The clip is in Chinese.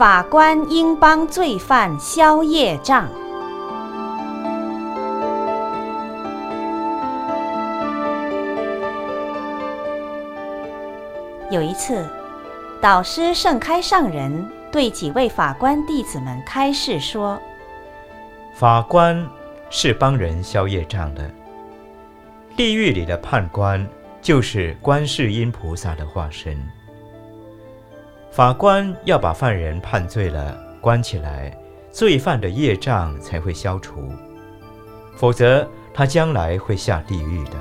法官应帮罪犯消业障。有一次，导师盛开上人对几位法官弟子们开示说：“法官是帮人消业障的，地狱里的判官就是观世音菩萨的化身。法官要把犯人判罪了关起来，罪犯的业障才会消除，否则他将来会下地狱的。”